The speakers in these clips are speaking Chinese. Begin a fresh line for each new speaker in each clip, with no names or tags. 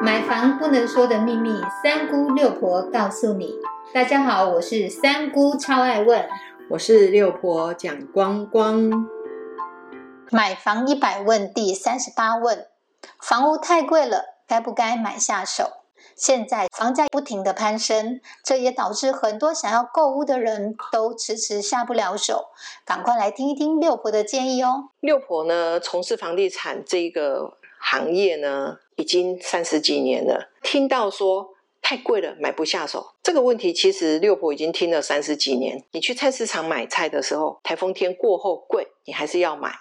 买房不能说的秘密，三姑六婆告诉你。大家好，我是三姑，超爱问。
我是六婆蒋光光。
买房一百问第三十八问：房屋太贵了，该不该买下手？现在房价不停的攀升，这也导致很多想要购屋的人都迟迟下不了手。赶快来听一听六婆的建议哦。
六婆呢，从事房地产这个行业呢，已经三十几年了。听到说太贵了，买不下手，这个问题其实六婆已经听了三十几年。你去菜市场买菜的时候，台风天过后贵，你还是要买，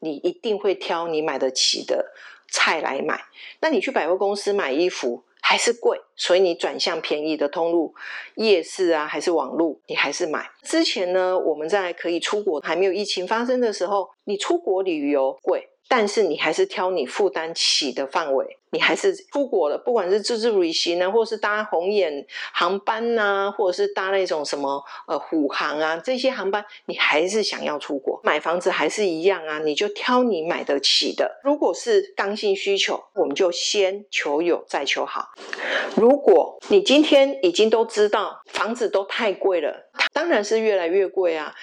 你一定会挑你买得起的菜来买。那你去百货公司买衣服。还是贵，所以你转向便宜的通路，夜市啊，还是网路，你还是买。之前呢，我们在可以出国还没有疫情发生的时候，你出国旅游贵。但是你还是挑你负担起的范围，你还是出国了，不管是自助旅行呢，或是搭红眼航班呐，或者是搭那种什么呃虎航啊这些航班，你还是想要出国买房子还是一样啊？你就挑你买得起的。如果是刚性需求，我们就先求有再求好。如果你今天已经都知道房子都太贵了，当然是越来越贵啊。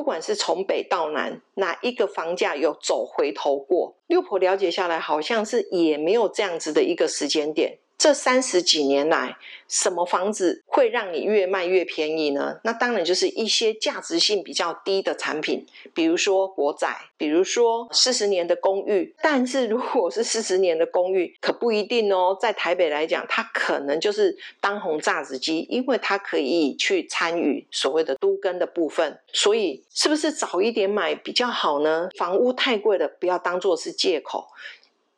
不管是从北到南，哪一个房价有走回头过？六婆了解下来，好像是也没有这样子的一个时间点。这三十几年来，什么房子会让你越卖越便宜呢？那当然就是一些价值性比较低的产品，比如说国宅，比如说四十年的公寓。但是如果是四十年的公寓，可不一定哦。在台北来讲，它可能就是当红榨子机，因为它可以去参与所谓的都根的部分。所以，是不是早一点买比较好呢？房屋太贵了，不要当做是借口。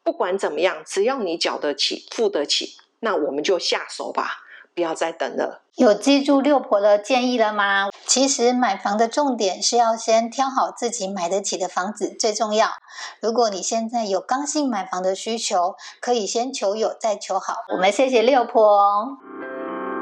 不管怎么样，只要你缴得起、付得起，那我们就下手吧，不要再等了。
有记住六婆的建议了吗？其实买房的重点是要先挑好自己买得起的房子最重要。如果你现在有刚性买房的需求，可以先求有再求好。我们谢谢六婆哦，